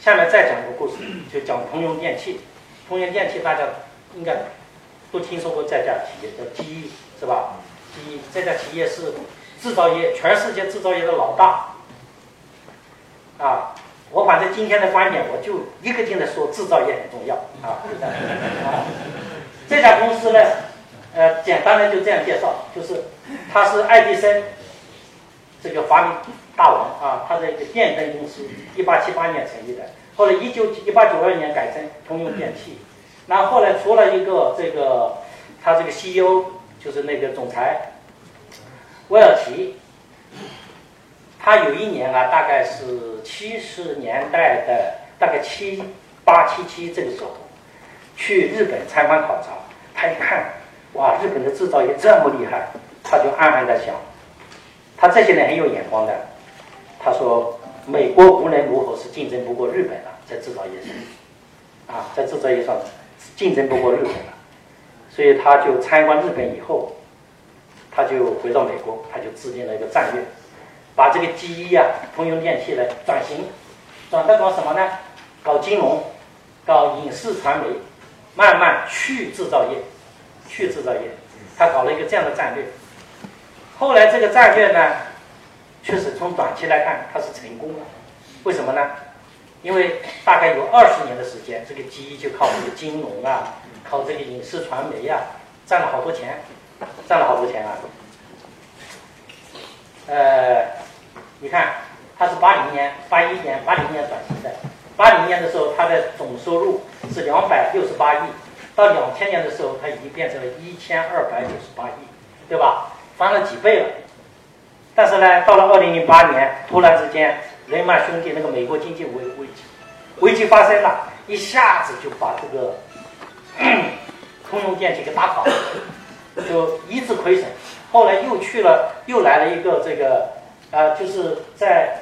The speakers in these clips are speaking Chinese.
下面再讲一个故事，就讲通用电气。通用电气大家应该都听说过这家企业叫 GE 是吧？GE 这家企业是制造业全世界制造业的老大。啊，我反正今天的观点，我就一个劲的说制造业很重要啊。啊，这家公司呢，呃，简单的就这样介绍，就是它是爱迪生这个发明大王啊，他的一个电灯公司，一八七八年成立的，后来一九一八九二年改成通用电器，然后后来出了一个这个他这个 CEO 就是那个总裁威尔奇。他有一年啊，大概是七十年代的大概七八七七这个时候，去日本参观考察。他一看，哇，日本的制造业这么厉害，他就暗暗在想，他这些人很有眼光的。他说，美国无论如何是竞争不过日本的，在制造业上，啊，在制造业上竞争不过日本的，所以他就参观日本以后，他就回到美国，他就制定了一个战略。把这个 GE 啊，通用电气来转型，转到搞什么呢？搞金融，搞影视传媒，慢慢去制造业，去制造业。他搞了一个这样的战略。后来这个战略呢，确实从短期来看，它是成功了。为什么呢？因为大概有二十年的时间，这个基就靠这个金融啊，靠这个影视传媒啊，赚了好多钱，赚了好多钱啊。呃。你看，它是八零年、八一年、八零年转型的。八零年的时候，它的总收入是两百六十八亿，到两千年的时候，它已经变成了一千二百九十八亿，对吧？翻了几倍了。但是呢，到了二零零八年，突然之间，雷曼兄弟那个美国经济危危机危机发生了，一下子就把这个 通用电气给打垮了，就一直亏损。后来又去了，又来了一个这个。啊，就是在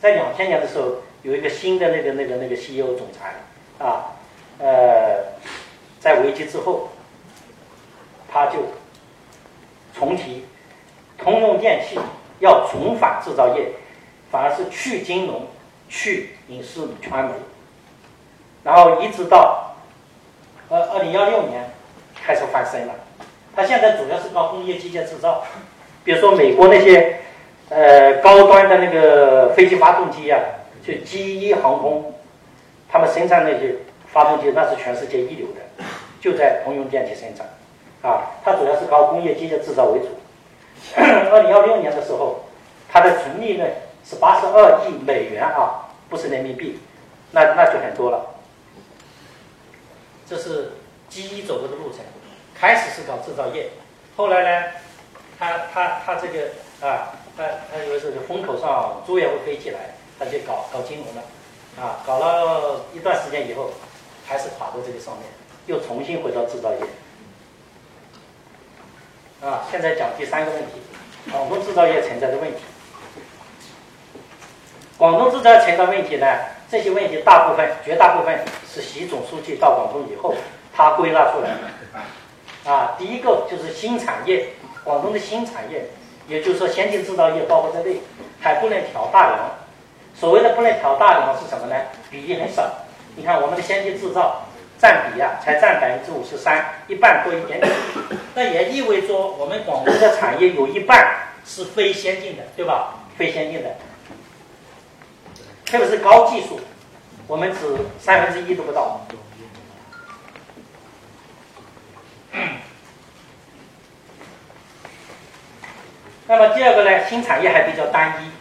在两千年的时候，有一个新的那个那个那个 CEO 总裁啊，呃，在危机之后，他就重提通用电气要重返制造业，反而是去金融、去影视传媒，然后一直到二二零幺六年开始翻身了。他现在主要是搞工业机械制造，比如说美国那些。呃，高端的那个飞机发动机呀，就 GE 航空，他们生产那些发动机，那是全世界一流的，就在通用电气生产，啊，它主要是搞工业机械制造为主。二零幺六年的时候，它的纯利润是八十二亿美元啊，不是人民币，那那就很多了。这是 GE 走过的路程，开始是搞制造业，后来呢，他他他这个啊。他他以为是风口上猪也会飞起来，他就搞搞金融了，啊，搞了一段时间以后，还是垮在这个上面，又重新回到制造业。啊，现在讲第三个问题，广东制造业存在的问题。广东制造存在问题呢，这些问题大部分、绝大部分是习总书记到广东以后，他归纳出来的。啊，第一个就是新产业，广东的新产业。也就是说，先进制造业包括在内，还不能挑大梁。所谓的不能挑大梁是什么呢？比例很少。你看我们的先进制造占比啊，才占百分之五十三，一半多一点点。那也意味着我们广东的产业有一半是非先进的，对吧？非先进的，特别是高技术，我们只三分之一都不到。那么第二个呢，新产业还比较单一。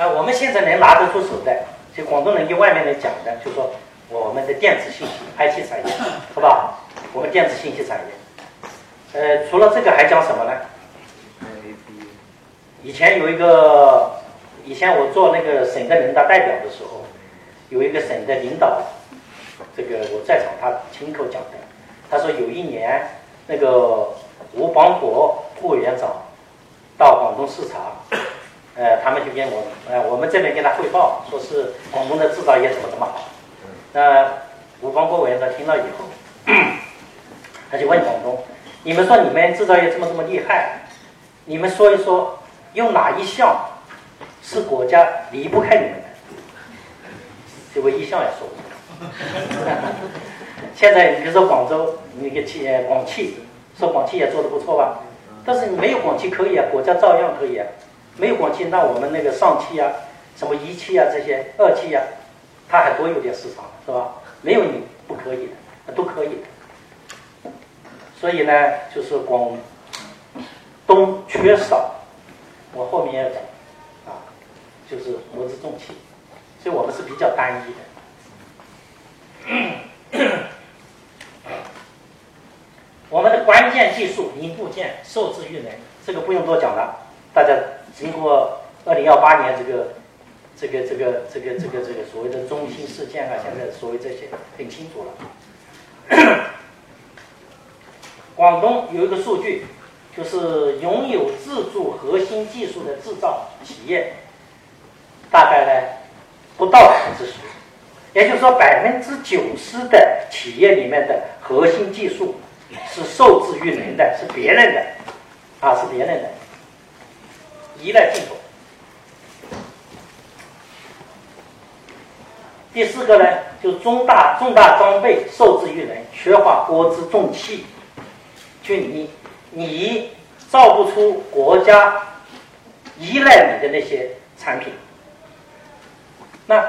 啊，我们现在能拿得出手的，就广东人跟外面人讲的，就说我们的电子信息 IT 产业，好吧？我们电子信息产业。呃，除了这个还讲什么呢？以前有一个，以前我做那个省的人大代表的时候，有一个省的领导，这个我在场，他亲口讲的。他说有一年，那个吴邦国副委员长。到广东视察，呃，他们就跟我，呃，我们这边跟他汇报，说是广东的制造业怎么怎么好。那吴邦国委员长听了以后，他就问广东：“你们说你们制造业这么这么厉害，你们说一说，用哪一项是国家离不开你们的？”结果一项也说不出来。现在你比如说广州，那个企业广汽，说广汽也做的不错吧？但是你没有广汽可以啊，国家照样可以啊。没有广汽，那我们那个上汽啊，什么一汽啊这些二汽啊，它还多有点市场，是吧？没有你不可以的，都可以的。所以呢，就是广东缺少，我后面要讲啊，就是模子重器，所以我们是比较单一的。我们的关键技术零部件受制于人，这个不用多讲了，大家。经过二零幺八年这个这个这个这个这个这个所谓的中心事件啊，现在所谓这些很清楚了。广东有一个数据，就是拥有自主核心技术的制造企业，大概呢不到百分之十，也就是说百分之九十的企业里面的核心技术是受制于人的，是别人的，啊是别人的。依赖进口。第四个呢，就重大重大装备受制于人，缺乏国之重器。就你你造不出国家依赖你的那些产品。那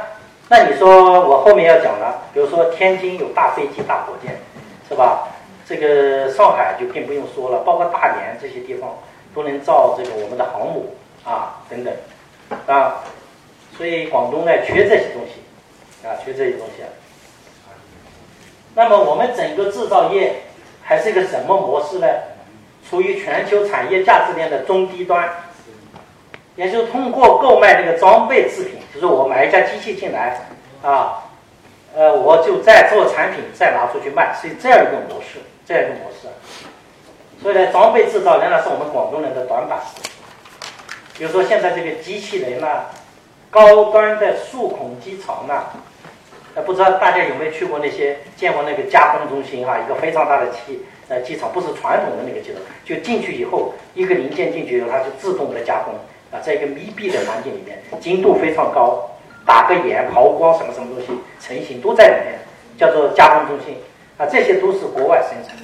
那你说我后面要讲了，比如说天津有大飞机、大火箭，是吧？这个上海就更不用说了，包括大连这些地方都能造这个我们的航母。啊，等等，啊，所以广东呢缺这些东西，啊，学这些东西啊。那么我们整个制造业还是一个什么模式呢？处于全球产业价值链的中低端，也就是通过购买这个装备制品，就是我买一架机器进来，啊，呃，我就再做产品，再拿出去卖，是这样一个模式，这样一个模式。所以呢，装备制造仍然是我们广东人的短板。比如说现在这个机器人呐，高端的数孔机床呐，呃，不知道大家有没有去过那些见过那个加工中心哈？一个非常大的机呃机场，不是传统的那个机场，就进去以后，一个零件进去以后，它就自动的加工啊，在一个密闭的环境里面，精度非常高，打个眼、抛光什么什么东西成型都在里面，叫做加工中心啊，这些都是国外生产。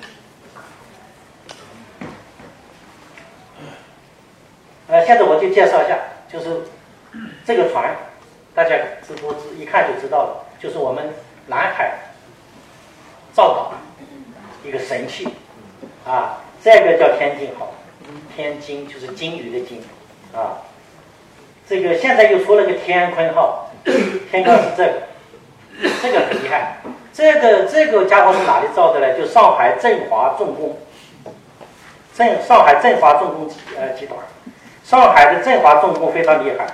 呃，现在我就介绍一下，就是这个船，大家知不知？一看就知道了，就是我们南海造岛一个神器啊，这个叫天津号，天津就是金鱼的金啊。这个现在又出了个天鲲号，天鲲是这个，这个很厉害。这个这个家伙是哪里造的呢？就上海振华重工，振上海振华重工呃集团。上海的振华重工非常厉害，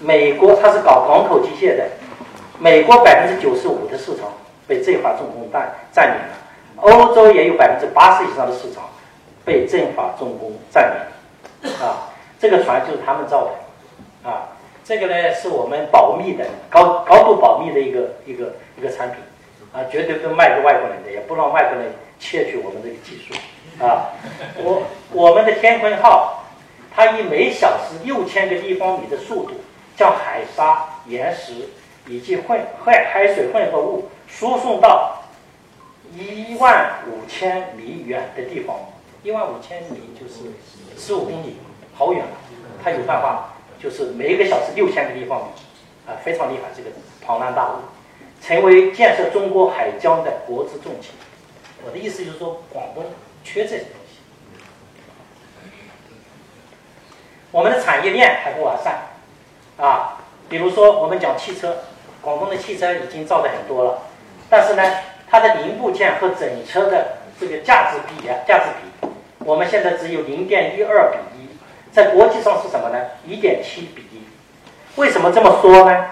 美国它是搞港口机械的，美国百分之九十五的市场被振华重工占占领了，欧洲也有百分之八十以上的市场被振华重工占领，啊，这个船就是他们造的，啊，这个呢是我们保密的高高度保密的一个一个一个产品，啊，绝对不卖给外国人的，也不让外国人窃取我们这个技术，啊，我我们的天鲲号。它以每小时六千个立方米的速度，将海沙、岩石以及混海海水混合物输送到一万五千米远的地方。一万五千米就是十五公里，好远了！它有办法，就是每一个小时六千个立方米，啊，非常厉害，这个庞然大物，成为建设中国海疆的国之重器。我的意思就是说，广东缺这些东西。我们的产业链还不完善，啊，比如说我们讲汽车，广东的汽车已经造的很多了，但是呢，它的零部件和整车的这个价值比啊，价值比，我们现在只有零点一二比一，在国际上是什么呢？一点七比一。为什么这么说呢？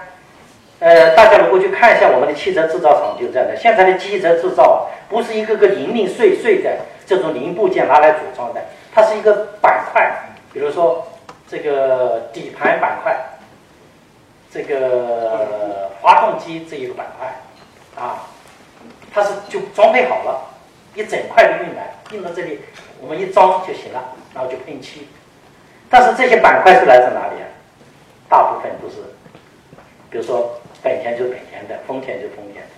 呃，大家如果去看一下我们的汽车制造厂，就这样的。现在的汽车制造不是一个个零零碎碎的这种零部件拿来组装的，它是一个板块，比如说。这个底盘板块，这个发动机这一个板块，啊，它是就装配好了，一整块的运来，运到这里，我们一装就行了，然后就喷漆。但是这些板块是来自哪里啊？大部分都是，比如说本田就是本田的，丰田就是丰田的，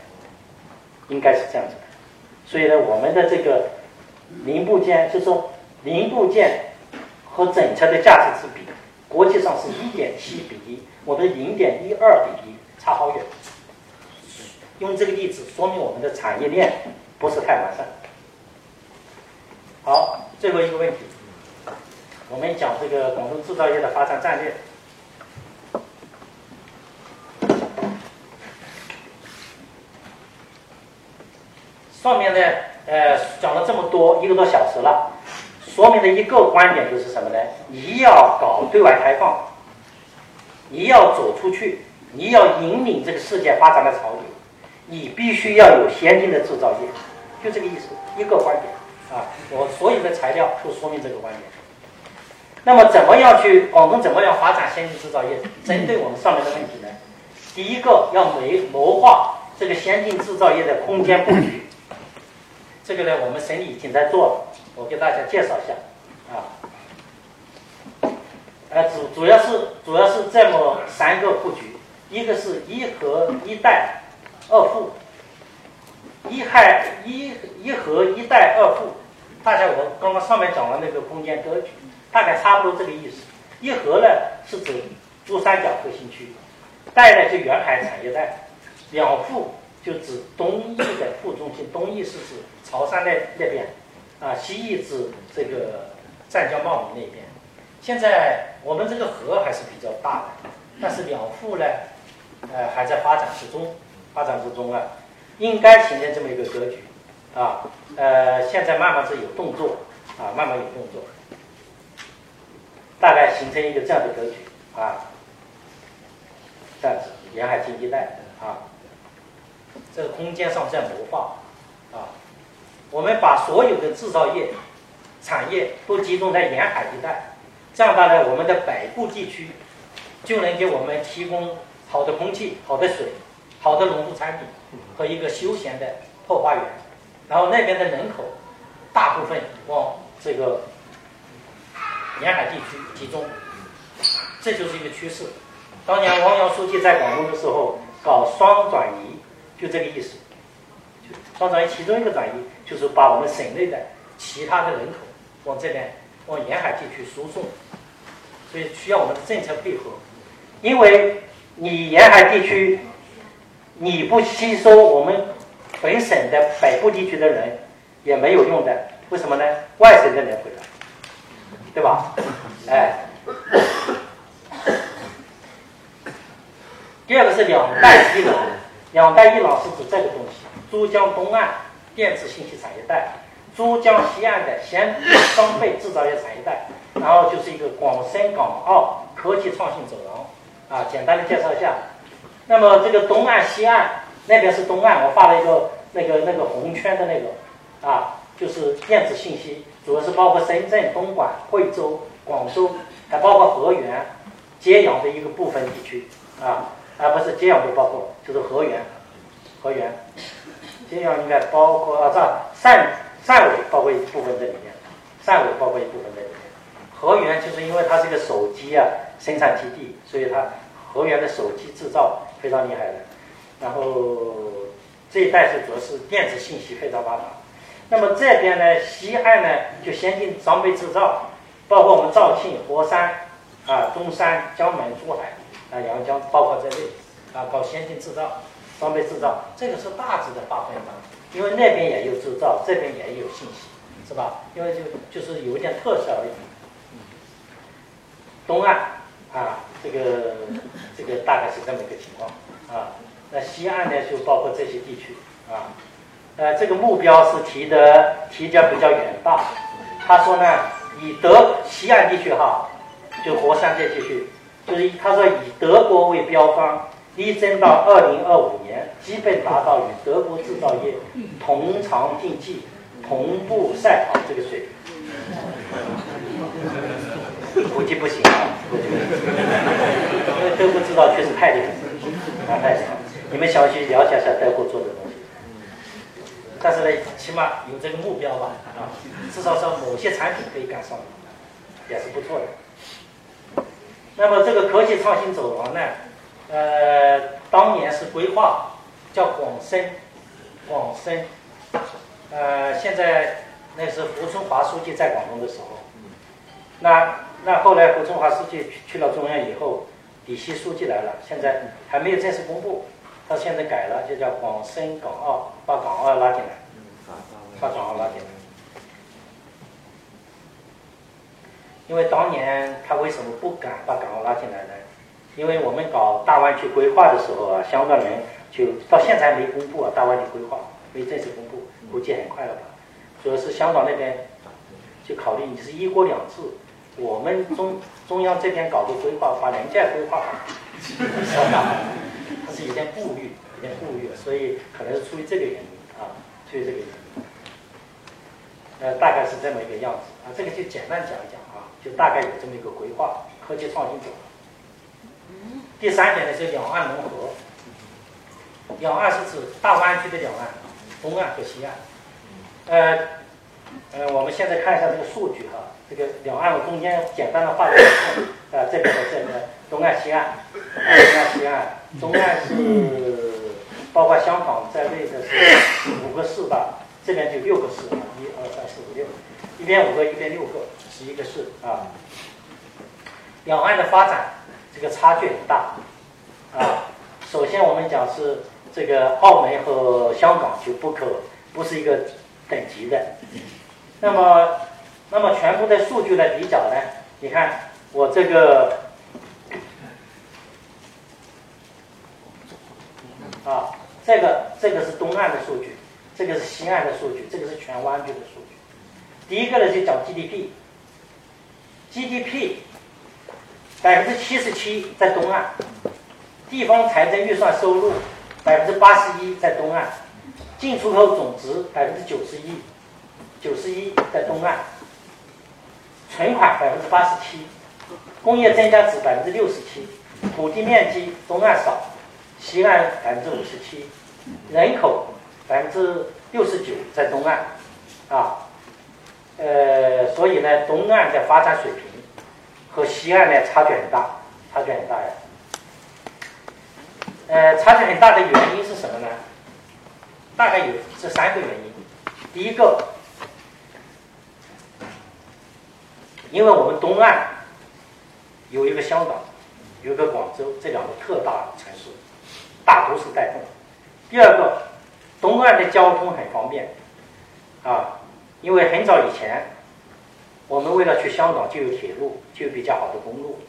应该是这样子的。所以呢，我们的这个零部件，就说零部件和整车的价值之比，国际上是一点七比一，我们零点一二比一，差好远。用这个例子说明我们的产业链不是太完善。好，最后一个问题，我们讲这个广东制造业的发展战略。上面呢，呃，讲了这么多一个多小时了，说明的一个观点就是什么呢？你要搞对外开放，你要走出去，你要引领这个世界发展的潮流，你必须要有先进的制造业，就这个意思，一个观点啊。我所有的材料都说明这个观点。那么，怎么样去广东怎么样发展先进制造业？针对我们上面的问题呢？第一个要谋谋划这个先进制造业的空间布局。这个呢，我们省里已经在做了，我给大家介绍一下，啊，呃，主主要是主要是这么三个布局，一个是一和一带二富，一害一一和一带二富，大家我刚刚上面讲了那个空间格局，大概差不多这个意思。一和呢是指珠三角核心区，带呢就沿海产业带，两富。就指东翼的副中心，东翼是指潮汕那那边，啊，西翼至这个湛江茂名那边。现在我们这个河还是比较大的，但是两副呢，呃，还在发展之中，发展之中啊，应该形成这么一个格局，啊，呃，现在慢慢是有动作，啊，慢慢有动作，大概形成一个这样的格局，啊，这样子沿海经济带，啊。这个空间上在谋划，啊，我们把所有的制造业产业都集中在沿海一带，这样大概我们的北部地区就能给我们提供好的空气、好的水、好的农副产品和一个休闲的后花园。然后那边的人口大部分往这个沿海地区集中，这就是一个趋势。当年汪洋书记在广东的时候搞双转移。就这个意思，双转移其中一个转移，就是把我们省内的其他的人口往这边往沿海地区输送，所以需要我们的政策配合。因为你沿海地区你不吸收我们本省的北部地区的人也没有用的，为什么呢？外省的人回来，对吧？哎，第二个是两带一老。两带一廊是指这个东西：珠江东岸电子信息产业带，珠江西岸的先进装备制造业产业带，然后就是一个广深港澳科技创新走廊。啊，简单的介绍一下。那么这个东岸、西岸那边是东岸，我画了一个那个那个红圈的那个，啊，就是电子信息，主要是包括深圳、东莞、惠州、广州，还包括河源、揭阳的一个部分地区，啊。啊，不是揭阳不包括，就是河源，河源，这样应该包括啊，这汕汕尾包括一部分在里面，汕尾包括一部分在里面，河源就是因为它是一个手机啊生产基地，所以它河源的手机制造非常厉害的。然后这一带是主要是电子信息非常发达。那么这边呢，西岸呢就先进装备制造，包括我们肇庆、佛山啊、中山、江门、珠海。啊，阳江包括在内，啊，搞先进制造、装备制造，这个是大致的划分方，因为那边也有制造，这边也有信息，是吧？因为就就是有一点特色而已。东岸啊，这个这个大概是这么一个情况啊。那西岸呢，就包括这些地区啊。呃，这个目标是提的提的比较远大。他说呢，以德西岸地区哈，就佛山这地区。就是他说以德国为标杆，力争到二零二五年，基本达到与德国制造业同场竞技、同步赛跑这个水平。估计不行啊，估计不行，因为德国制造确实太厉害，啊太厉害。你们想去了解一下德国做的东西，但是呢，起码有这个目标吧，啊，至少说某些产品可以赶上，也是不错的。那么这个科技创新走廊呢，呃，当年是规划叫广深，广深，呃，现在那是胡春华书记在广东的时候，那那后来胡春华书记去了中央以后，李希书记来了，现在还没有正式公布，他现在改了，就叫广深港澳，把港澳拉进来，把港澳拉进来。因为当年他为什么不敢把港澳拉进来呢？因为我们搞大湾区规划的时候啊，香港人就到现在没公布啊，大湾区规划没正式公布，估计很快了吧。主要是香港那边就考虑你是一国两制，我们中中央这边搞个规划，把人家规划好，他是有点顾虑，有点顾虑，所以可能是出于这个原因啊，出于这个原因。呃，大概是这么一个样子啊，这个就简单讲一讲啊，就大概有这么一个规划，科技创新走。第三点呢是两岸融合，两岸是指大湾区的两岸，东岸和西岸。呃，呃，我们现在看一下这个数据哈，这个两岸我中间简单的画个线，啊，这边和这边，东岸、西岸，东岸、西岸，东岸是包括香港在内的是五个市吧，这边就六个市，一二三四五六，一边五个，一边六个，十一个市啊。两岸的发展。这个差距很大，啊，首先我们讲是这个澳门和香港就不可不是一个等级的，那么那么全部的数据来比较呢？你看我这个啊，这个这个是东岸的数据，这个是西岸的数据，这个是全湾区的数据。第一个呢就讲 GDP，GDP。百分之七十七在东岸，地方财政预算收入百分之八十一在东岸，进出口总值百分之九十一，九十一在东岸，存款百分之八十七，工业增加值百分之六十七，土地面积东岸少，西岸百分之五十七，人口百分之六十九在东岸，啊，呃，所以呢，东岸的发展水平。和西岸呢差距很大，差距很大呀。呃，差距很大的原因是什么呢？大概有这三个原因。第一个，因为我们东岸有一个香港，有一个广州，这两个特大城市，大都市带动。第二个，东岸的交通很方便，啊，因为很早以前。我们为了去香港，就有铁路，就有比较好的公路。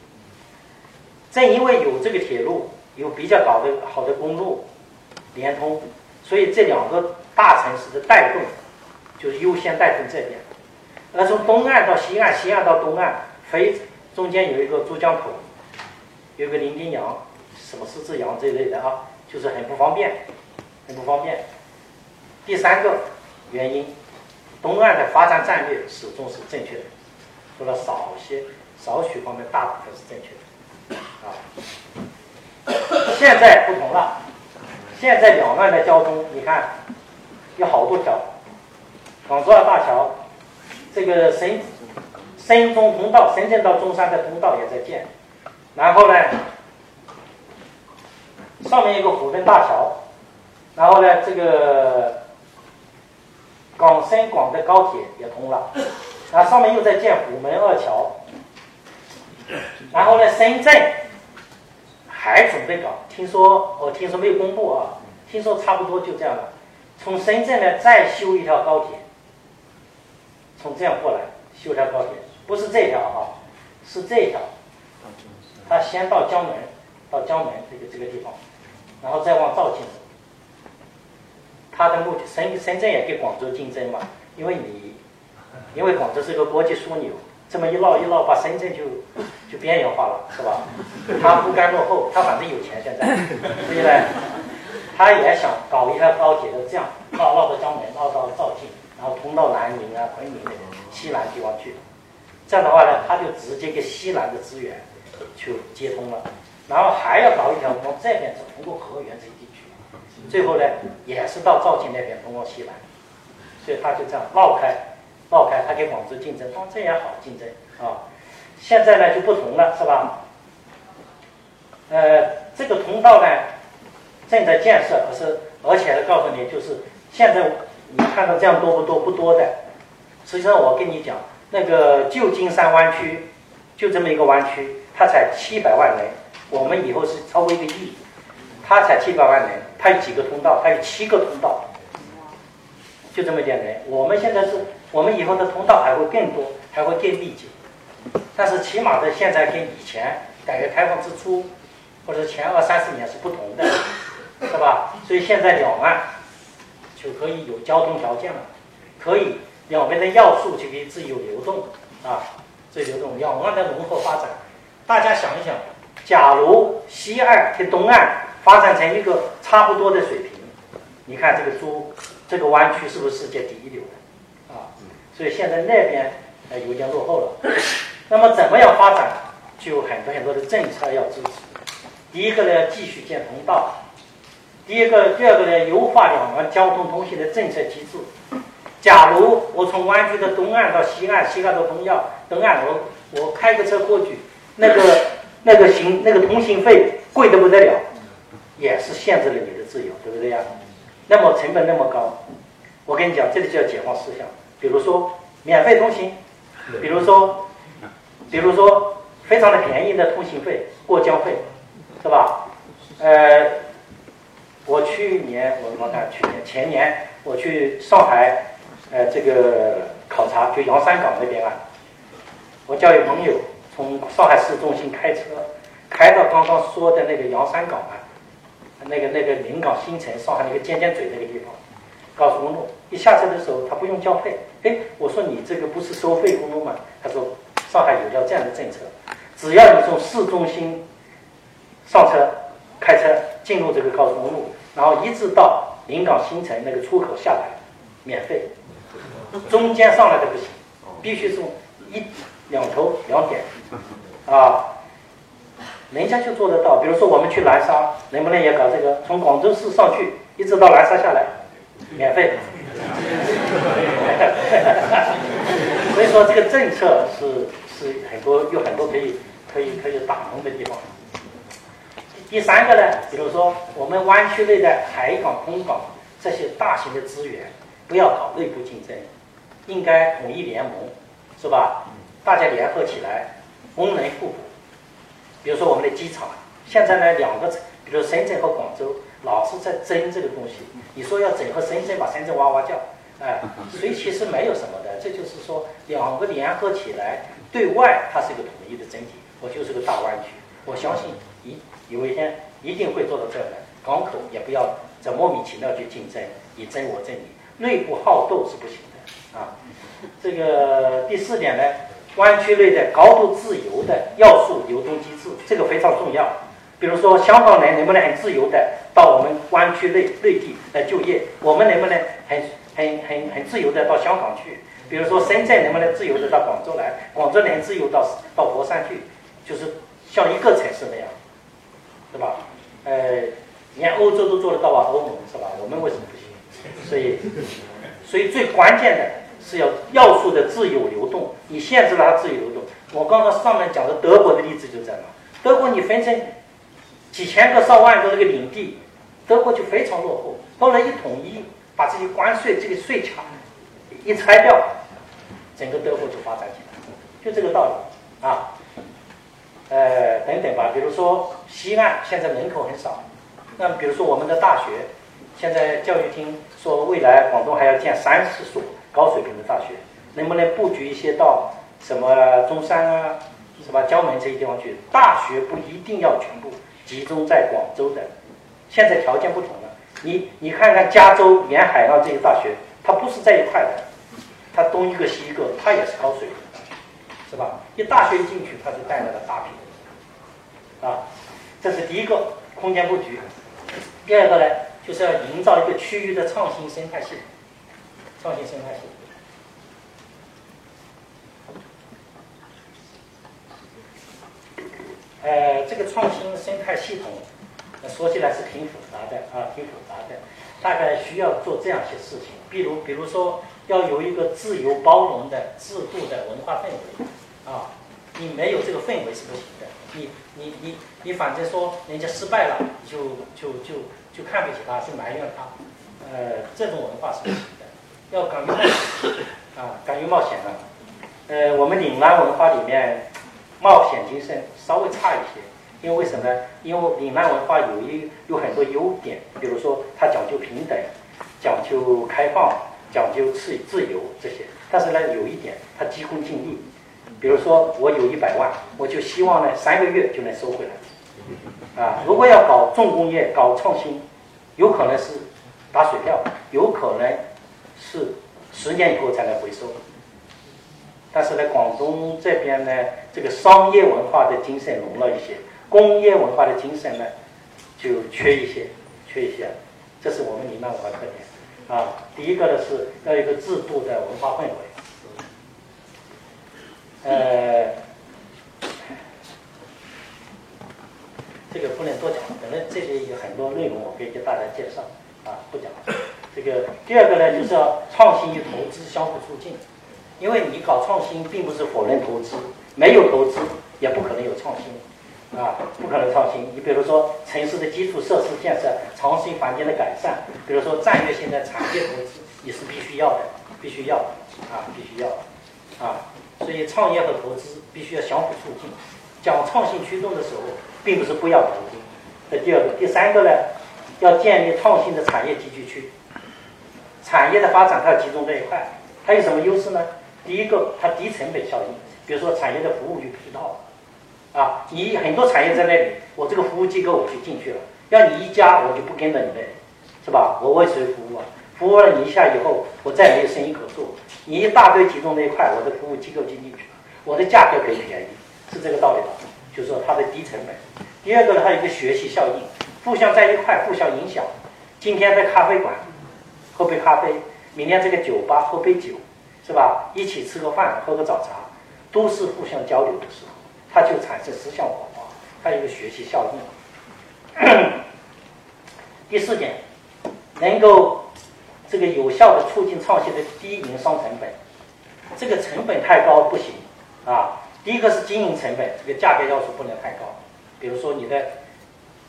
正因为有这个铁路，有比较好的好的公路连通，所以这两个大城市的带动就是优先带动这边。而从东岸到西岸，西岸到东岸，非中间有一个珠江口，有个伶仃洋，什么狮子洋这一类的啊，就是很不方便，很不方便。第三个原因。东岸的发展战略始终是正确的，除了少些少许方面，大部分是正确的。啊，现在不同了，现在两岸的交通，你看有好多条，港珠澳大桥，这个深深中通道，深圳到中山的通道也在建，然后呢，上面一个虎门大桥，然后呢，这个。港深广的高铁也通了，然后上面又在建虎门二桥，然后呢，深圳还准备搞，听说我听说没有公布啊，听说差不多就这样了。从深圳呢再修一条高铁，从这样过来修条高铁，不是这条啊，是这条，他先到江门，到江门这个这个地方，然后再往肇庆走。他的目的，深深圳也跟广州竞争嘛，因为你，因为广州是个国际枢纽，这么一闹一闹，把深圳就就边缘化了，是吧？他不甘落后，他反正有钱现在，所以呢，他也想搞一条高铁，的这样绕绕到江门，绕到肇庆，然后通到南宁啊、昆明那个西南地方去。这样的话呢，他就直接跟西南的资源就接通了，然后还要搞一条往这边走，通过河源这一。最后呢，也是到肇庆那边通往西南，所以他就这样绕开，绕开，他跟广州竞争，哦，这也好竞争啊。现在呢就不同了，是吧？呃，这个通道呢正在建设，而是而且呢告诉你，就是现在你看到这样多不多？不多的。实际上我跟你讲，那个旧金山湾区就这么一个湾区，它才七百万人，我们以后是超过一个亿，它才七百万人，它有几个通道？它有七个通道，就这么点人。我们现在是，我们以后的通道还会更多，还会更密集。但是起码的现在跟以前改革开放之初，或者前二三十年是不同的，是吧？所以现在两岸就可以有交通条件了，可以。两边的要素就可以自由流动啊，自由流动，两岸的融合发展。大家想一想，假如西岸跟东岸发展成一个差不多的水平，你看这个珠这个湾区是不是世界第一流的啊？所以现在那边呃有点落后了。那么怎么样发展？就有很多很多的政策要支持。第一个呢，继续建通道；第一个、第二个呢，优化两岸交通通信的政策机制。假如我从湾区的东岸到西岸，西岸到东要东岸，我我开个车过去，那个那个行那个通行费贵得不得了，也是限制了你的自由，对不对呀？那么成本那么高，我跟你讲，这里就要解放思想。比如说免费通行，比如说比如说非常的便宜的通行费过交费，是吧？呃，我去年我我看去年前年我去上海。呃，这个考察就洋山港那边啊，我叫一朋友从上海市中心开车开到刚刚说的那个洋山港啊，那个那个临港新城上海那个尖尖嘴那个地方，高速公路一下车的时候他不用交费，哎，我说你这个不是收费公路吗？他说上海有条这样的政策，只要你从市中心上车开车进入这个高速公路，然后一直到临港新城那个出口下来，免费。中间上来的不行，必须从一两头两点啊，人家就做得到。比如说我们去南沙，能不能也搞这个？从广州市上去，一直到南沙下来，免费。所以说这个政策是是很多有很多可以可以可以打通的地方。第三个呢，比如说我们湾区内的海港、空港这些大型的资源，不要搞内部竞争。应该统一联盟，是吧？大家联合起来，功能互补。比如说我们的机场，现在呢两个，比如深圳和广州，老是在争这个东西。你说要整合深圳，把深圳哇哇叫，哎，所以其实没有什么的。这就是说两个联合起来，对外它是一个统一的整体。我就是个大湾区，我相信一有一天一定会做到这的。港口也不要这莫名其妙去竞争，你争我争你，内部好斗是不行的。啊，这个第四点呢，湾区内的高度自由的要素流动机制，这个非常重要。比如说，香港人能不能很自由的到我们湾区内内地来就业？我们能不能很很很很自由的到香港去？比如说，深圳能不能自由的到广州来？广州能自由到到佛山去？就是像一个城市那样，对吧？呃，连欧洲都做得到啊，欧盟是吧？我们为什么不行？所以，所以最关键的。是要要素的自由流动，你限制了它自由流动。我刚刚上面讲的德国的例子就在那？德国你分成几千个、上万个那个领地，德国就非常落后。后来一统一，把这些关税、这个税卡一拆掉，整个德国就发展起来，就这个道理啊。呃，等等吧，比如说西岸现在人口很少，那比如说我们的大学，现在教育厅说未来广东还要建三十所。高水平的大学，能不能布局一些到什么中山啊，什么？江门这些地方去？大学不一定要全部集中在广州的，现在条件不同了。你你看看加州沿海岸这些大学，它不是在一块的，它东一个西一个，它也是高水平的，是吧？一大学一进去，它就带来了大批啊，这是第一个空间布局。第二个呢，就是要营造一个区域的创新生态系统。创新生态系统，呃，这个创新生态系统，说起来是挺复杂的啊，挺复杂的。大概需要做这样一些事情，比如，比如说，要有一个自由包容的制度的文化氛围啊，你没有这个氛围是不行的。你你你你反正说人家失败了，就就就就看不起他，是埋怨他，呃，这种文化是不行，要敢于冒险啊，敢于冒险啊。呃，我们岭南文化里面冒险精神稍微差一些，因为为什么呢？因为岭南文化有一有很多优点，比如说它讲究平等，讲究开放，讲究自自由这些。但是呢，有一点，它急功近利。比如说，我有一百万，我就希望呢三个月就能收回来。啊，如果要搞重工业、搞创新，有可能是打水漂，有可能是十年以后才能回收。但是呢，广东这边呢，这个商业文化的精神浓了一些，工业文化的精神呢就缺一些，缺一些。这是我们岭南文化特点。啊，第一个呢是要一个制度的文化氛围，呃，这个不能多讲，可能这里有很多内容，我可以给大家介绍，啊，不讲。这个第二个呢，就是要创新与投资相互促进，因为你搞创新，并不是否认投资，没有投资也不可能有创新。啊，不可能创新。你比如说城市的基础设施建设、长期环境的改善，比如说战略性的产业投资，也是必须要的，必须要啊，必须要啊。所以创业和投资必须要相互促进。讲创新驱动的时候，并不是不要投资。这第二个，第三个呢，要建立创新的产业集聚区。产业的发展它要集中这一块，它有什么优势呢？第一个，它低成本效应，比如说产业的服务与配套。啊，你很多产业在那里，我这个服务机构我就进去了。要你一家，我就不跟着你嘞，是吧？我为谁服务啊？服务了你一下以后，我再也没有生意可做。你一大堆集中那一块，我的服务机构进进去了，我的价格可以便宜，是这个道理吧？就是说它的低成本。第二个呢，它有一个学习效应，互相在一块，互相影响。今天在咖啡馆喝杯咖啡，明天这个酒吧喝杯酒，是吧？一起吃个饭，喝个早茶，都是互相交流的时候。它就产生思想火花，它有个学习效应。第四点，能够这个有效的促进创新的低营商成本，这个成本太高不行啊。第一个是经营成本，这个价格要素不能太高。比如说你的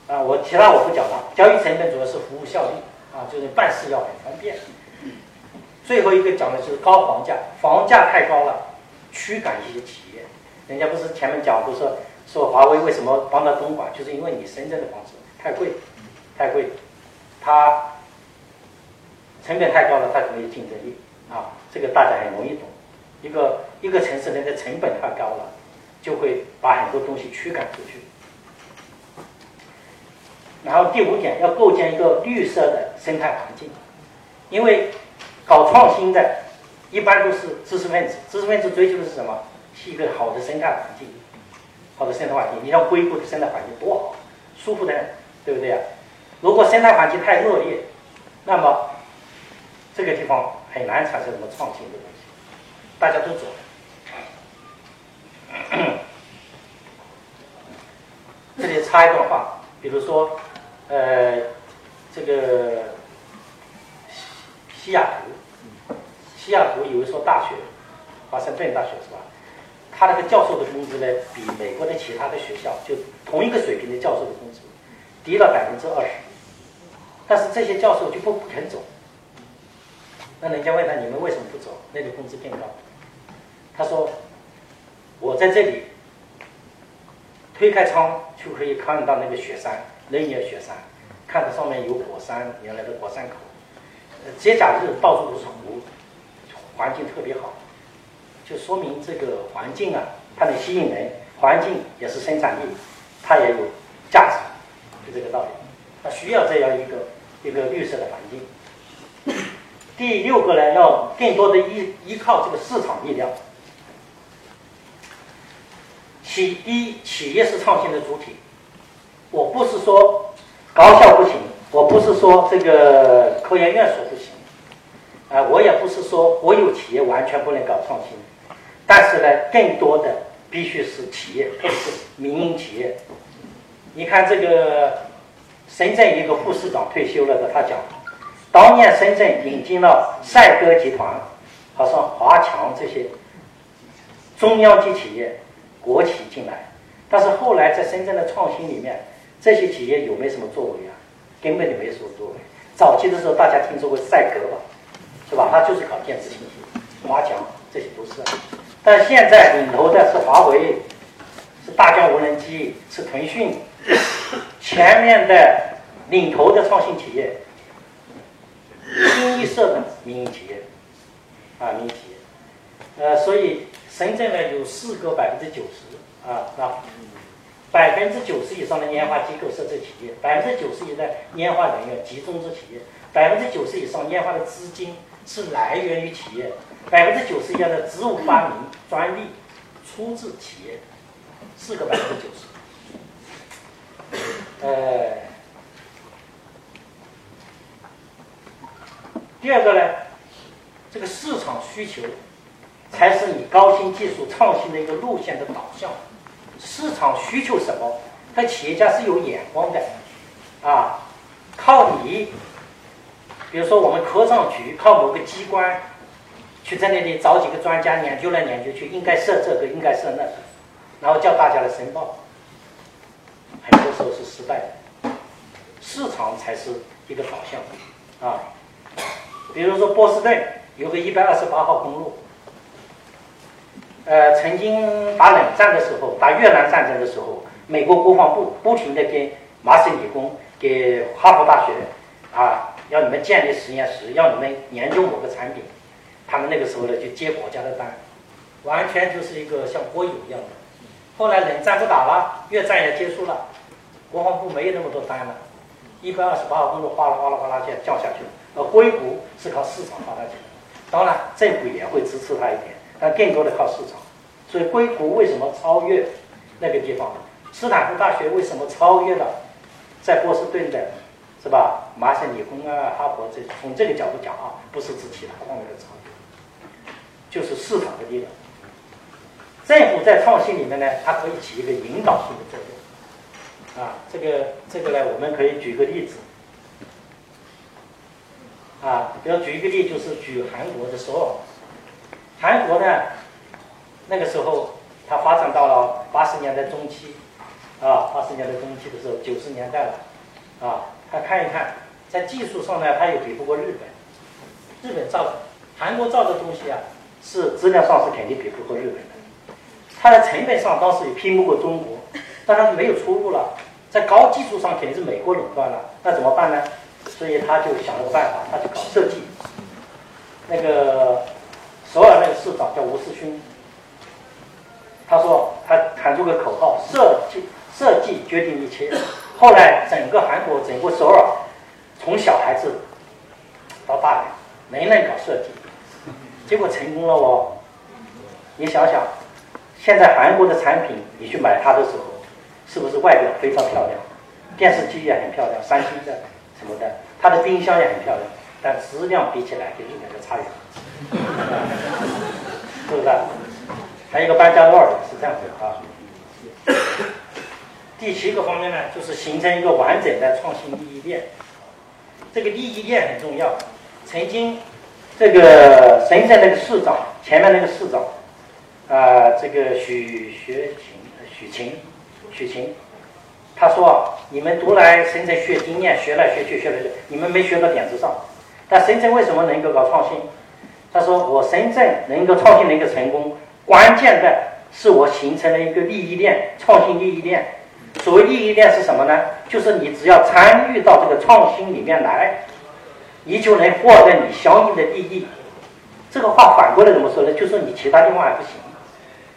啊，我其他我不讲了。交易成本主要是服务效率啊，就是办事要很方便。最后一个讲的就是高房价，房价太高了，驱赶一些企业。人家不是前面讲，不是说华为为什么帮到东莞，就是因为你深圳的房子太贵，太贵，它成本太高了，它就没有竞争力啊。这个大家很容易懂。一个一个城市人的成本太高了，就会把很多东西驱赶出去。然后第五点，要构建一个绿色的生态环境，因为搞创新的，一般都是知识分子，知识分子追求的是什么？是一个好的生态环境，好的生态环境。你像硅谷的生态环境多好，舒服的，对不对呀？如果生态环境太恶劣，那么这个地方很难产生什么创新的东西。大家都走。这里插一段话，比如说，呃，这个西西雅图，西雅图有一所大学，华盛顿大学是吧？他那个教授的工资呢，比美国的其他的学校就同一个水平的教授的工资低了百分之二十，但是这些教授就不不肯走。那人家问他你们为什么不走？那里工资更高。他说我在这里推开窗就可以看到那个雪山，雷尼雪山，看到上面有火山，原来的火山口。呃节假日到处都是湖，环境特别好。就说明这个环境啊，它能吸引人，环境也是生产力，它也有价值，就这个道理。它需要这样一个一个绿色的环境。第六个呢，要更多的依依靠这个市场力量。企第一，企业是创新的主体。我不是说高校不行，我不是说这个科研院所不行，啊，我也不是说国有企业完全不能搞创新。但是呢，更多的必须是企业，特别是民营企业。你看这个深圳一个副市长退休了的，他讲，当年深圳引进了赛鸽集团，好像华强这些中央级企业、国企进来，但是后来在深圳的创新里面，这些企业有没有什么作为啊？根本就没什么作为。早期的时候，大家听说过赛格吧，是吧？它就是搞电子信息、华强，这些都是。但现在领头的是华为，是大疆无人机，是腾讯，前面的领头的创新企业，清一色的民营企业，啊，民营企业。呃，所以深圳呢有四个百分之九十啊，那百分之九十以上的研发机构设置企业，百分之九十以上的研发人员集中制企业，百分之九十以上研发的资金是来源于企业。百分之九十以上的植物发明专利出自企业，四个百分之九十。呃，第二个呢，这个市场需求才是你高新技术创新的一个路线的导向。市场需求什么？他企业家是有眼光的，啊，靠你，比如说我们科创局靠某个机关。去在那里找几个专家研究来研究去，应该设这个，应该设那个，然后叫大家来申报，很多时候是失败的。市场才是一个导向啊。比如说波士顿有个一百二十八号公路，呃，曾经打冷战的时候，打越南战争的时候，美国国防部不停的给麻省理工、给哈佛大学啊，要你们建立实验室，要你们研究某个产品。他们那个时候呢，就接国家的单，完全就是一个像国有一样的。后来冷战不打了，越战也结束了，国防部没有那么多单了，一百二十八号公路哗啦哗啦哗啦就降下去了。而硅谷是靠市场发达起来，当然政府也会支持他一点，但更多的靠市场。所以硅谷为什么超越那个地方？斯坦福大学为什么超越了在波士顿的，是吧？麻省理工啊，哈佛这从这个角度讲啊，不是指其他方面的超越。就是市场的力量，政府在创新里面呢，它可以起一个引导性的作用。啊，这个这个呢，我们可以举个例子。啊，比如举一个例，就是举韩国的首尔。韩国呢，那个时候它发展到了八十年代中期，啊，八十年代中期的时候，九十年代了，啊，他看一看，在技术上呢，它也比不过日本。日本造，韩国造的东西啊。是质量上是肯定比不过日本的，它的成本上当时也拼不过中国，当然没有出路了，在高技术上肯定是美国垄断了，那怎么办呢？所以他就想了个办法，他就搞设计。那个市长叫吴世勋，他说他喊出个口号：设计设计决定一切。后来整个韩国整个首尔，从小孩子到大人，没人搞设计。结果成功了哦！你想想，现在韩国的产品，你去买它的时候，是不是外表非常漂亮？电视机也很漂亮，三星的什么的，它的冰箱也很漂亮，但质量比起来跟日本的差远了，是不是？还有一个班加罗尔是这样子的啊。第七个方面呢，就是形成一个完整的创新利益链。这个利益链很重要。曾经。这个深圳那个市长，前面那个市长，啊，这个许学勤、许勤、许勤，他说：“你们读来深圳学经验，学来学去，学来学，你们没学到点子上。但深圳为什么能够搞创新？他说：我深圳能够创新能够成功，关键的是我形成了一个利益链，创新利益链。所谓利益链是什么呢？就是你只要参与到这个创新里面来。”你就能获得你相应的利益。这个话反过来怎么说呢？就说你其他地方还不行，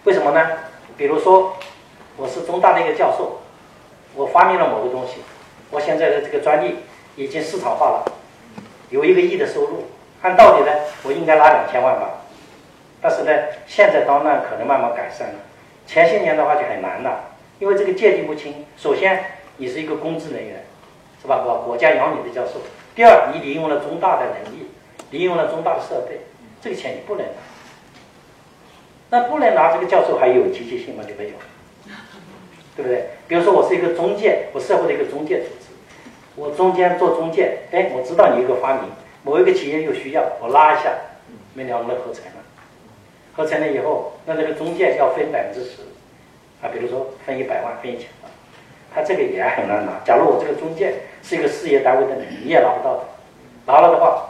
为什么呢？比如说，我是中大的一个教授，我发明了某个东西，我现在的这个专利已经市场化了，有一个亿的收入。按道理呢，我应该拿两千万吧。但是呢，现在当然可能慢慢改善了。前些年的话就很难了，因为这个界定不清。首先，你是一个公职人员，是吧？我国家养你的教授。第二，你利用了中大的能力，利用了中大的设备，这个钱你不能拿。那不能拿这个教授还有积极性吗？就没有，对不对？比如说我是一个中介，我社会的一个中介组织，我中间做中介，哎，我知道你有个发明，某一个企业有需要，我拉一下，没两个合成了，合成了以后，那这个中介要分百分之十，啊，比如说分一百万，分一千万，他这个也很难拿。假如我这个中介是一个事业单位的人，你也拿不到的。拿了的话，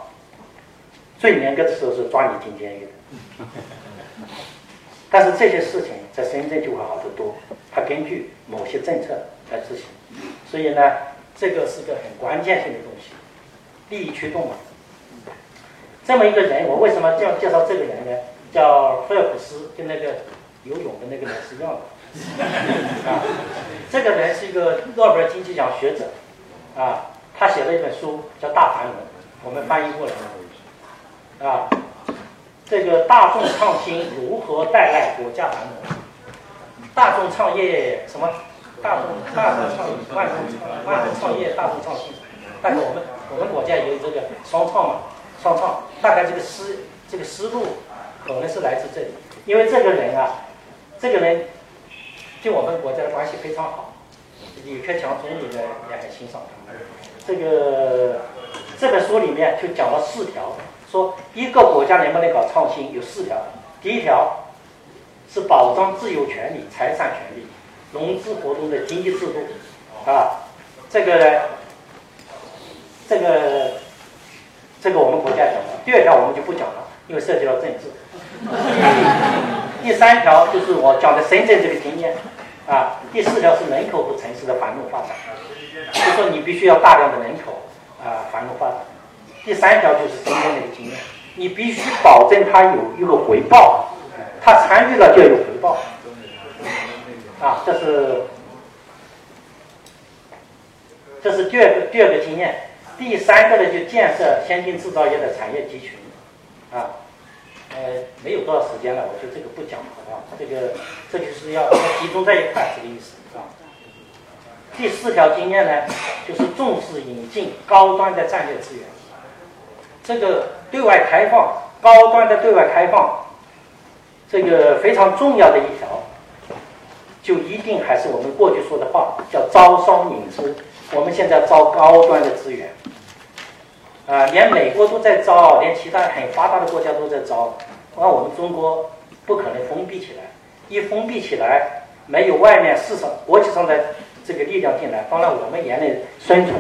最严格的时候是抓你进监狱的。但是这些事情在深圳就会好得多，他根据某些政策来执行，所以呢，这个是个很关键性的东西，利益驱动嘛。这么一个人，我为什么这样介绍这个人呢？叫菲尔普斯，跟那个游泳的那个人是一样的。啊，这个人是一个诺贝尔经济奖学者，啊，他写了一本书叫《大繁荣》，我们翻译过来了。啊，这个大众创新如何带来国家繁荣？大众创业什么？大众大众创业万众万众创业，大众创新。但是我们我们国家也有这个双创嘛，双创。大概这个思这个思路。可能是来自这里，因为这个人啊，这个人跟我们国家的关系非常好，李克强总理呢也很欣赏他。这个这本书里面就讲了四条，说一个国家能不能搞创新有四条。第一条是保障自由权利、财产权利、融资活动的经济制度啊，这个呢，这个这个我们国家讲了。第二条我们就不讲了，因为涉及到政治。第三条就是我讲的深圳这个经验啊，第四条是人口和城市的繁荣发展，就说你必须要大量的人口啊繁荣发展。第三条就是深圳那个经验，你必须保证它有一个回报，他参与了就有回报啊，这是这是第二个第二个经验。第三个呢，就建设先进制造业的产业集群啊。呃，没有多少时间了，我就这个不讲了啊。这个这就是要集中在一块，这个意思啊。第四条经验呢，就是重视引进高端的战略资源。这个对外开放，高端的对外开放，这个非常重要的一条，就一定还是我们过去说的话，叫招商引资。我们现在招高端的资源。啊，连美国都在招，连其他很发达的国家都在招，那我们中国不可能封闭起来。一封闭起来，没有外面市场、国际上的这个力量进来，当然我们也能生存，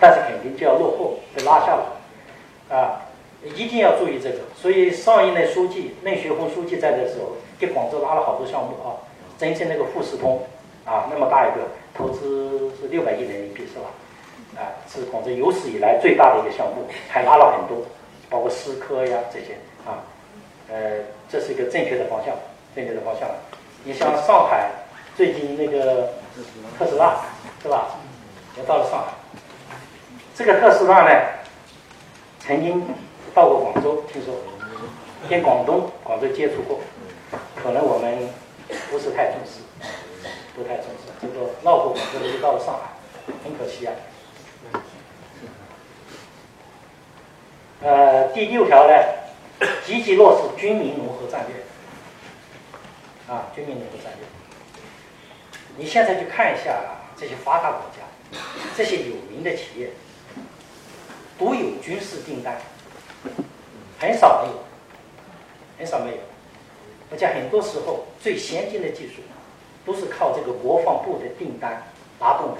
但是肯定就要落后，被拉下来。啊，一定要注意这个。所以上一任书记任学红书记在的时候，给广州拉了好多项目啊，真正那个富士通啊，那么大一个，投资是六百亿人民币，是吧？啊，是广州有史以来最大的一个项目，还拉了很多，包括思科呀这些啊，呃，这是一个正确的方向，正确的方向。你像上海最近那个特斯拉是吧？也到了上海。这个特斯拉呢，曾经到过广州，听说跟广东广州接触过，可能我们不是太重视，不太重视。这个绕过广州就到了上海，很可惜啊。呃，第六条呢，积极落实军民融合战略。啊，军民融合战略。你现在去看一下这些发达国家，这些有名的企业，都有军事订单，很少没有，很少没有。而且很多时候，最先进的技术都是靠这个国防部的订单拉动的。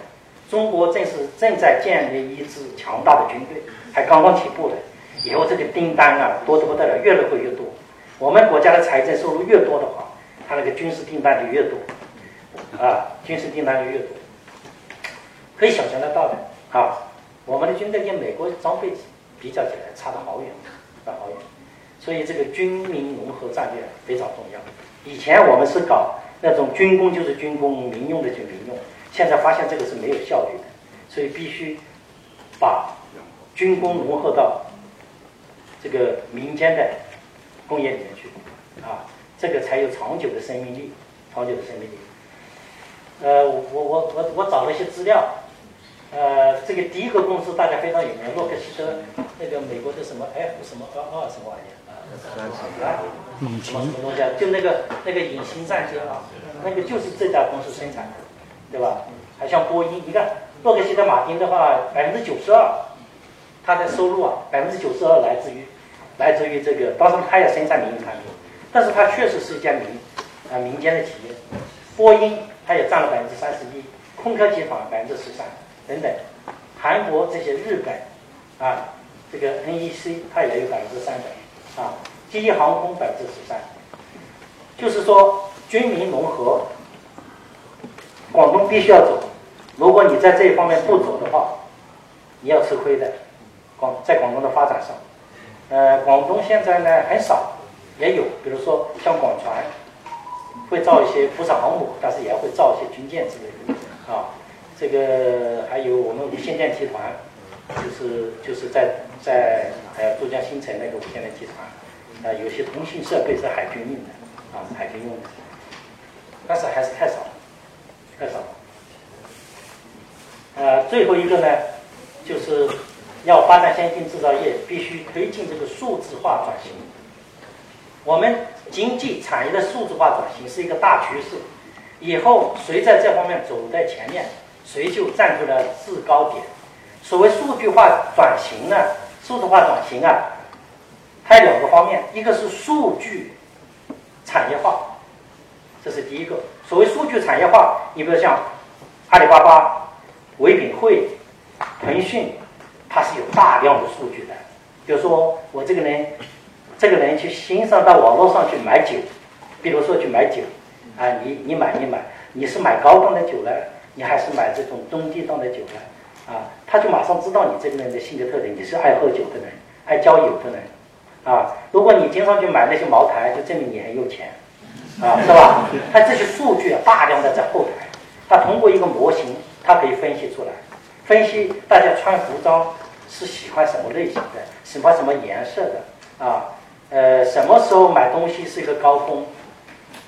中国正是正在建立一支强大的军队，还刚刚起步的。以后这个订单啊，多得不得了，越来会越多。我们国家的财政收入越多的话，它那个军事订单就越多，啊，军事订单就越多，可以想象得到的啊。我们的军队跟美国装备比较起来，差得好远，差好远。所以这个军民融合战略非常重要。以前我们是搞那种军工就是军工，民用的就民用，现在发现这个是没有效率的，所以必须把军工融合到。这个民间的工业里面去，啊，这个才有长久的生命力，长久的生命力。呃，我我我我找了一些资料，呃，这个第一个公司大家非常有名，洛克希德，那个美国的什么 F 什么二二什么玩意儿啊？什么什么东西啊？就那个那个隐形战机啊，那个就是这家公司生产的，对吧？还像波音，你看洛克希德马丁的话，百分之九十二，它的收入啊，百分之九十二来自于。来自于这个，当然它也生产民用产品，但是它确实是一家民啊民间的企业。波音它也占了百分之三十一，空客集团百分之十三等等，韩国这些日本啊，这个 NEC 它也有百分之三百啊，第一航空百分之十三，就是说军民融合，广东必须要走，如果你在这一方面不走的话，你要吃亏的，广在广东的发展上，呃，广东现在呢很少。也有，比如说像广船，会造一些不是航母，但是也会造一些军舰之类的啊。这个还有我们无线电集团，就是就是在在还有珠江新城那个无线电集团，啊，有些通信设备是海军用的啊，海军用的，但是还是太少，太少。呃，最后一个呢，就是要发展先进制造业，必须推进这个数字化转型。我们经济产业的数字化转型是一个大趋势，以后谁在这方面走在前面，谁就站出了制高点。所谓数据化转型呢，数字化转型啊，它有两个方面，一个是数据产业化，这是第一个。所谓数据产业化，你比如像阿里巴巴、唯品会、腾讯，它是有大量的数据的。比如说我这个人。这个人去欣赏到网络上去买酒，比如说去买酒，啊，你你买你买，你是买高档的酒呢，你还是买这种中低档的酒呢？啊，他就马上知道你这个人的性格特点，你是爱喝酒的人，爱交友的人，啊，如果你经常去买那些茅台，就证明你很有钱，啊，是吧？他这些数据啊，大量的在后台，他通过一个模型，他可以分析出来，分析大家穿服装是喜欢什么类型的，喜欢什么颜色的，啊。呃，什么时候买东西是一个高峰？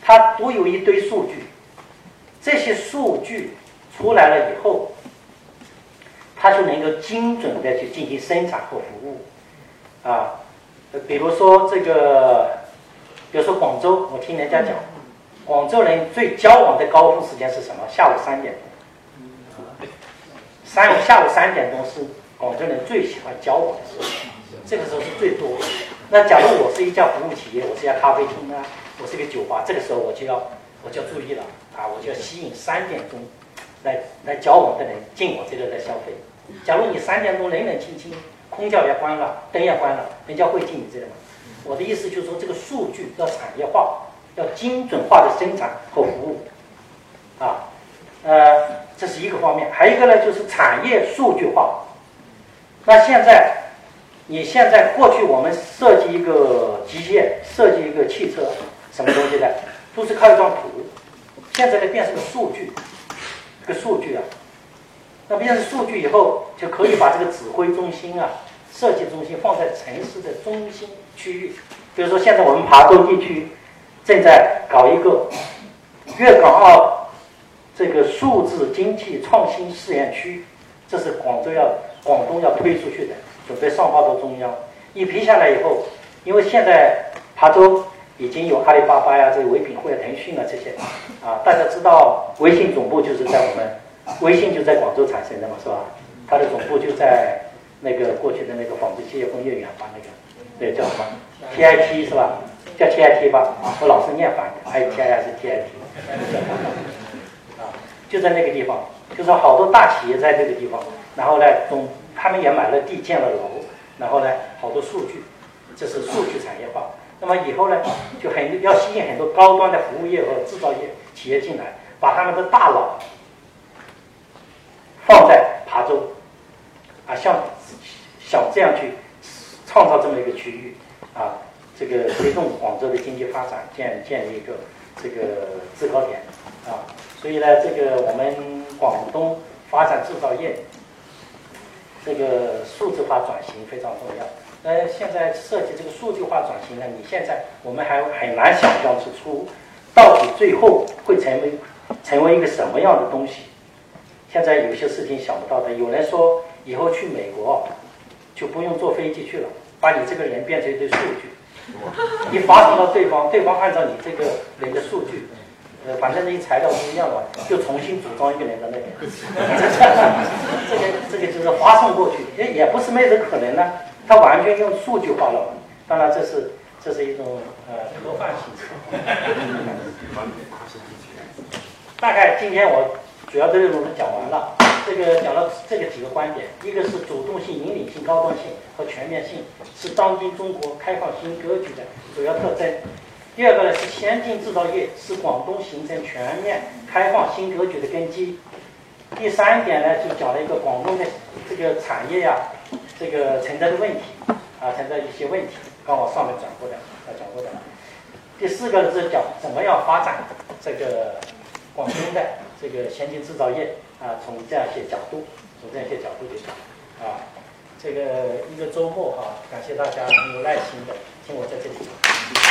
它都有一堆数据，这些数据出来了以后，它就能够精准的去进行生产和服务。啊，比如说这个，比如说广州，我听人家讲，广州人最交往的高峰时间是什么？下午三点钟。三下午三点钟是广州人最喜欢交往的时候，这个时候是最多的。那假如我是一家服务企业，我是一家咖啡厅啊，我是一个酒吧，这个时候我就要我就要注意了啊，我就要吸引三点钟来来交往的人进我这个来消费。假如你三点钟冷冷清清，空调也关了，灯也关了，人家会进你这里吗？我的意思就是说，这个数据要产业化，要精准化的生产和服务啊，呃，这是一个方面，还有一个呢，就是产业数据化。那现在。你现在过去我们设计一个机械，设计一个汽车，什么东西的，都是靠一张图。现在呢变成个数据，这个数据啊，那变成数据以后，就可以把这个指挥中心啊、设计中心放在城市的中心区域。比如说，现在我们琶洲地区正在搞一个粤港澳这个数字经济创新试验区，这是广州要广东要推出去的。准备上报到中央，一批下来以后，因为现在琶洲已经有阿里巴巴呀、这个唯品会啊、腾讯啊这些，啊，大家知道微信总部就是在我们，微信就在广州产生的嘛，是吧？它的总部就在那个过去的那个纺织企业工业园吧，那个，那叫什么？TIT 是吧？叫 TIT 吧？我老是念反的，ITI 还是 TIT？啊，就在那个地方，就说好多大企业在这个地方，然后呢，总。他们也买了地，建了楼，然后呢，好多数据，这是数据产业化。那么以后呢，就很要吸引很多高端的服务业和制造业企业进来，把他们的大脑放在琶洲，啊，像想这样去创造这么一个区域，啊，这个推动广州的经济发展，建建立一个这个制高点，啊，所以呢，这个我们广东发展制造业。这个数字化转型非常重要。那，现在设计这个数据化转型呢，你现在我们还很难想象出，到底最后会成为成为一个什么样的东西。现在有些事情想不到的。有人说以后去美国就不用坐飞机去了，把你这个人变成一堆数据，你发送到对方，对方按照你这个人的数据。呃，反正那些材料不一样嘛，就重新组装一个人的那个，这个这个就是发送过去，也也不是没这可能呢。它完全用数据化了，当然这是这是一种呃科幻性质。大概今天我主要的内容都讲完了。这个讲了这个几个观点，一个是主动性、引领性、高端性和全面性，是当今中国开放新格局的主要特征。第二个呢是先进制造业是广东形成全面开放新格局的根基。第三点呢就讲了一个广东的这个产业呀，这个存在的问题啊，存在一些问题，刚我上面讲过的啊讲过的。第四个呢是讲怎么样发展这个广东的这个先进制造业。啊，从这样一些角度，从这样一些角度去讲，啊，这个一个周末哈，感谢大家很有耐心的听我在这里讲。